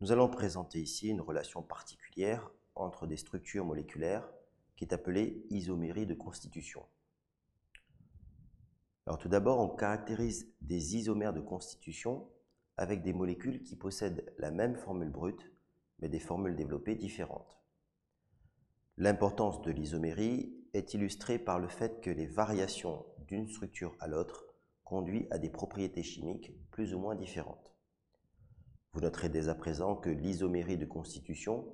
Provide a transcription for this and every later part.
Nous allons présenter ici une relation particulière entre des structures moléculaires qui est appelée isomérie de constitution. Alors tout d'abord, on caractérise des isomères de constitution avec des molécules qui possèdent la même formule brute, mais des formules développées différentes. L'importance de l'isomérie est illustrée par le fait que les variations d'une structure à l'autre conduisent à des propriétés chimiques plus ou moins différentes. Vous noterez dès à présent que l'isomérie de constitution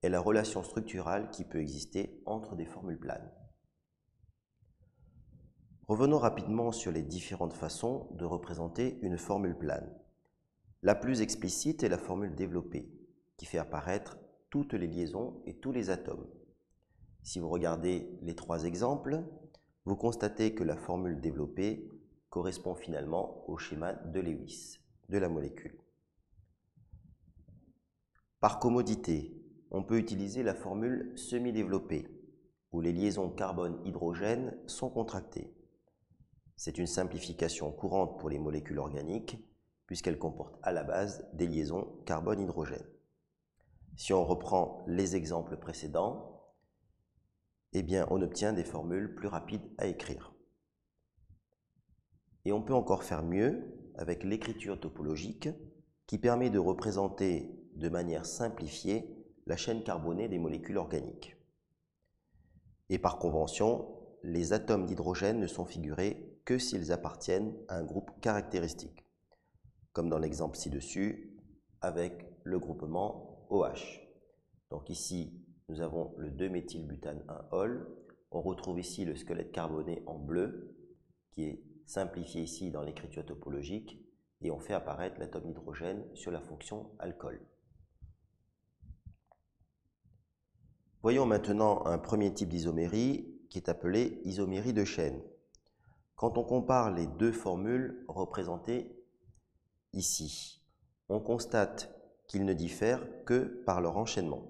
est la relation structurale qui peut exister entre des formules planes. Revenons rapidement sur les différentes façons de représenter une formule plane. La plus explicite est la formule développée, qui fait apparaître toutes les liaisons et tous les atomes. Si vous regardez les trois exemples, vous constatez que la formule développée correspond finalement au schéma de Lewis de la molécule. Par commodité, on peut utiliser la formule semi-développée, où les liaisons carbone-hydrogène sont contractées. C'est une simplification courante pour les molécules organiques, puisqu'elles comportent à la base des liaisons carbone-hydrogène. Si on reprend les exemples précédents, eh on obtient des formules plus rapides à écrire. Et on peut encore faire mieux avec l'écriture topologique qui permet de représenter de manière simplifiée la chaîne carbonée des molécules organiques. Et par convention, les atomes d'hydrogène ne sont figurés que s'ils appartiennent à un groupe caractéristique, comme dans l'exemple ci-dessus avec le groupement OH. Donc ici, nous avons le 2-méthylbutane 1-ol. On retrouve ici le squelette carboné en bleu, qui est simplifié ici dans l'écriture topologique, et on fait apparaître l'atome d'hydrogène sur la fonction alcool. Voyons maintenant un premier type d'isomérie qui est appelé isomérie de chaîne quand on compare les deux formules représentées ici, on constate qu'ils ne diffèrent que par leur enchaînement.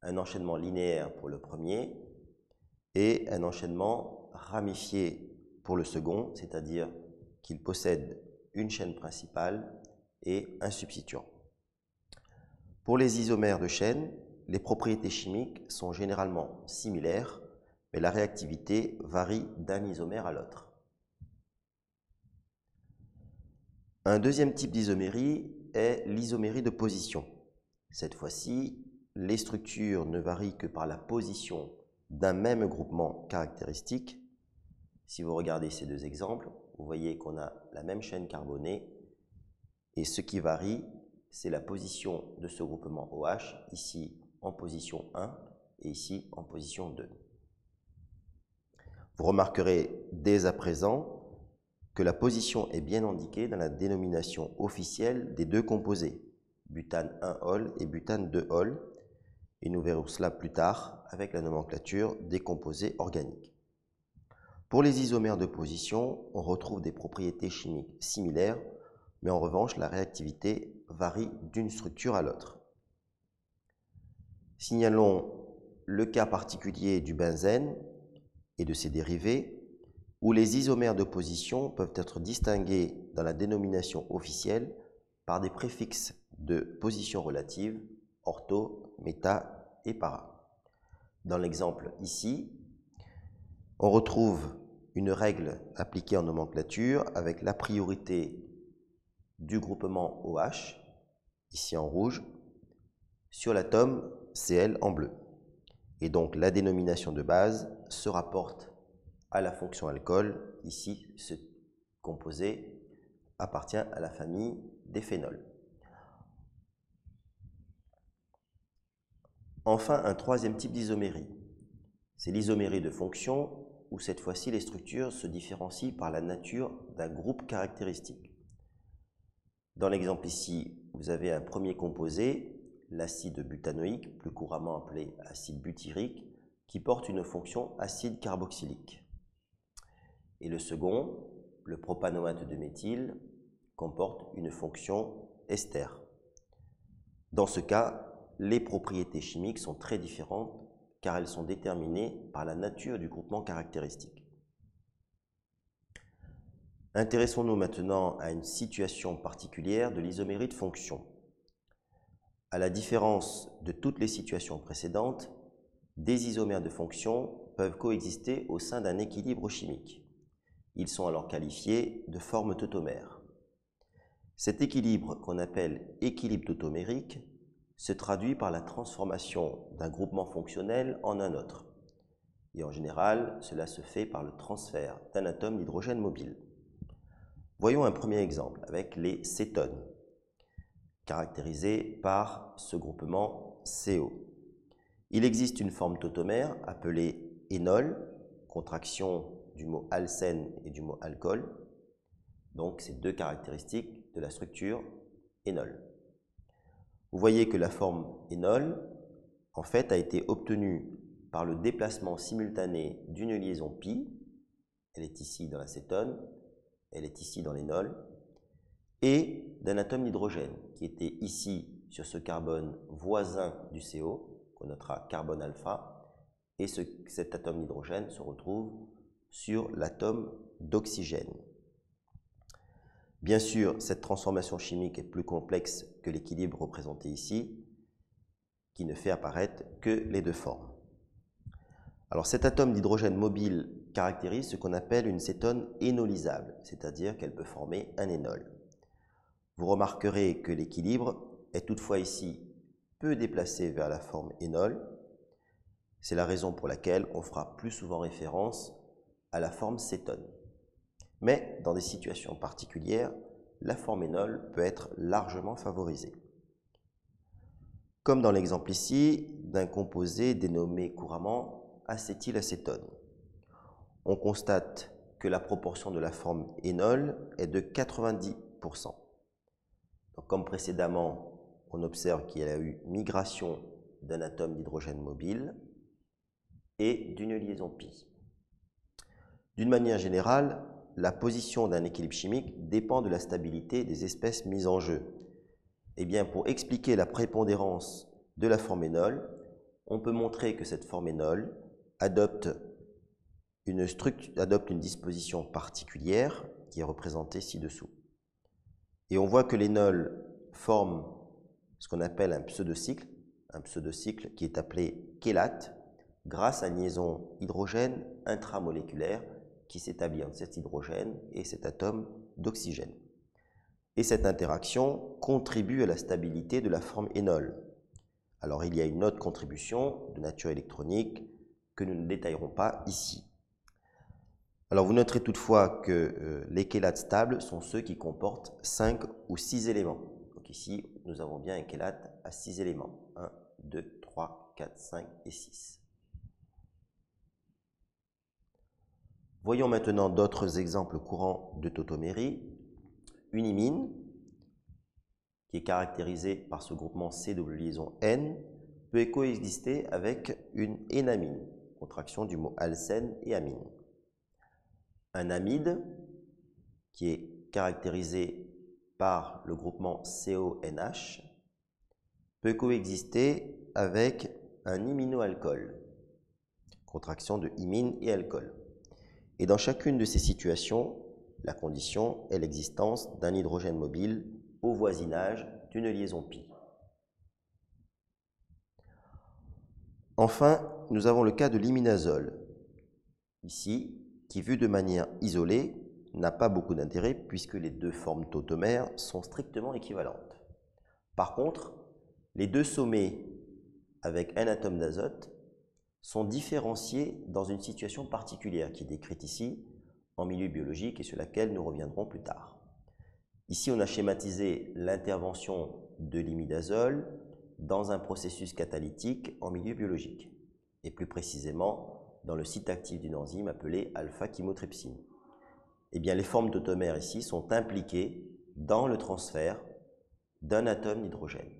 Un enchaînement linéaire pour le premier et un enchaînement ramifié pour le second, c'est-à-dire qu'ils possèdent une chaîne principale et un substituant. Pour les isomères de chaîne, les propriétés chimiques sont généralement similaires, mais la réactivité varie d'un isomère à l'autre. Un deuxième type d'isomérie est l'isomérie de position. Cette fois-ci, les structures ne varient que par la position d'un même groupement caractéristique. Si vous regardez ces deux exemples, vous voyez qu'on a la même chaîne carbonée et ce qui varie, c'est la position de ce groupement OH, ici en position 1 et ici en position 2. Vous remarquerez dès à présent que la position est bien indiquée dans la dénomination officielle des deux composés, butane 1-ol et butane 2-ol, et nous verrons cela plus tard avec la nomenclature des composés organiques. Pour les isomères de position, on retrouve des propriétés chimiques similaires, mais en revanche, la réactivité varie d'une structure à l'autre. Signalons le cas particulier du benzène et de ses dérivés, où les isomères de position peuvent être distingués dans la dénomination officielle par des préfixes de position relative, ortho, méta et para. Dans l'exemple ici, on retrouve une règle appliquée en nomenclature avec la priorité du groupement OH, ici en rouge, sur l'atome Cl en bleu. Et donc la dénomination de base se rapporte à la fonction alcool. Ici, ce composé appartient à la famille des phénols. Enfin, un troisième type d'isomérie. C'est l'isomérie de fonction, où cette fois-ci les structures se différencient par la nature d'un groupe caractéristique. Dans l'exemple ici, vous avez un premier composé, l'acide butanoïque, plus couramment appelé acide butyrique, qui porte une fonction acide carboxylique. Et le second, le propanoate de méthyle, comporte une fonction ester. Dans ce cas, les propriétés chimiques sont très différentes car elles sont déterminées par la nature du groupement caractéristique. Intéressons-nous maintenant à une situation particulière de l'isomérie de fonction. À la différence de toutes les situations précédentes, des isomères de fonction peuvent coexister au sein d'un équilibre chimique. Ils sont alors qualifiés de formes tautomères. Cet équilibre, qu'on appelle équilibre tautomérique, se traduit par la transformation d'un groupement fonctionnel en un autre. Et en général, cela se fait par le transfert d'un atome d'hydrogène mobile. Voyons un premier exemple avec les cétones, caractérisés par ce groupement CO. Il existe une forme tautomère appelée énol, contraction du mot alcène et du mot alcool. Donc, c'est deux caractéristiques de la structure énol. Vous voyez que la forme énol, en fait, a été obtenue par le déplacement simultané d'une liaison pi, elle est ici dans l'acétone, elle est ici dans l'énol, et d'un atome d'hydrogène qui était ici sur ce carbone voisin du CO, qu'on notera carbone alpha, et cet atome d'hydrogène se retrouve sur l'atome d'oxygène. Bien sûr, cette transformation chimique est plus complexe que l'équilibre représenté ici, qui ne fait apparaître que les deux formes. Alors cet atome d'hydrogène mobile caractérise ce qu'on appelle une cétone énolisable, c'est-à-dire qu'elle peut former un énol. Vous remarquerez que l'équilibre est toutefois ici peu déplacé vers la forme énol. C'est la raison pour laquelle on fera plus souvent référence à la forme cétone. Mais dans des situations particulières, la forme énol peut être largement favorisée. Comme dans l'exemple ici d'un composé dénommé couramment acétylacétone. On constate que la proportion de la forme énol est de 90%. Comme précédemment, on observe qu'il y a eu migration d'un atome d'hydrogène mobile et d'une liaison pi. D'une manière générale, la position d'un équilibre chimique dépend de la stabilité des espèces mises en jeu. Et eh bien, pour expliquer la prépondérance de la forme énol, on peut montrer que cette forme énol adopte une, adopte une disposition particulière qui est représentée ci-dessous. Et on voit que l'énol forme ce qu'on appelle un pseudocycle, un pseudocycle qui est appelé chélate, grâce à une liaison hydrogène intramoléculaire qui s'établit entre cet hydrogène et cet atome d'oxygène. Et cette interaction contribue à la stabilité de la forme énol. Alors il y a une autre contribution de nature électronique que nous ne détaillerons pas ici. Alors vous noterez toutefois que euh, les chélates stables sont ceux qui comportent 5 ou 6 éléments. Donc ici, nous avons bien un chélate à 6 éléments. 1, 2, 3, 4, 5 et 6. Voyons maintenant d'autres exemples courants de tautomérie. Une imine, qui est caractérisée par ce groupement C double liaison N, peut coexister avec une énamine, contraction du mot alcène et amine. Un amide, qui est caractérisé par le groupement CONH, peut coexister avec un iminoalcool, contraction de imine et alcool. Et dans chacune de ces situations, la condition est l'existence d'un hydrogène mobile au voisinage d'une liaison pi. Enfin, nous avons le cas de l'iminazole, ici, qui vu de manière isolée, n'a pas beaucoup d'intérêt puisque les deux formes tautomères sont strictement équivalentes. Par contre, les deux sommets avec un atome d'azote sont différenciés dans une situation particulière qui est décrite ici en milieu biologique et sur laquelle nous reviendrons plus tard. Ici, on a schématisé l'intervention de l'imidazole dans un processus catalytique en milieu biologique, et plus précisément dans le site actif d'une enzyme appelée alpha-chymotrypsine. Eh bien, les formes d'automères ici sont impliquées dans le transfert d'un atome d'hydrogène.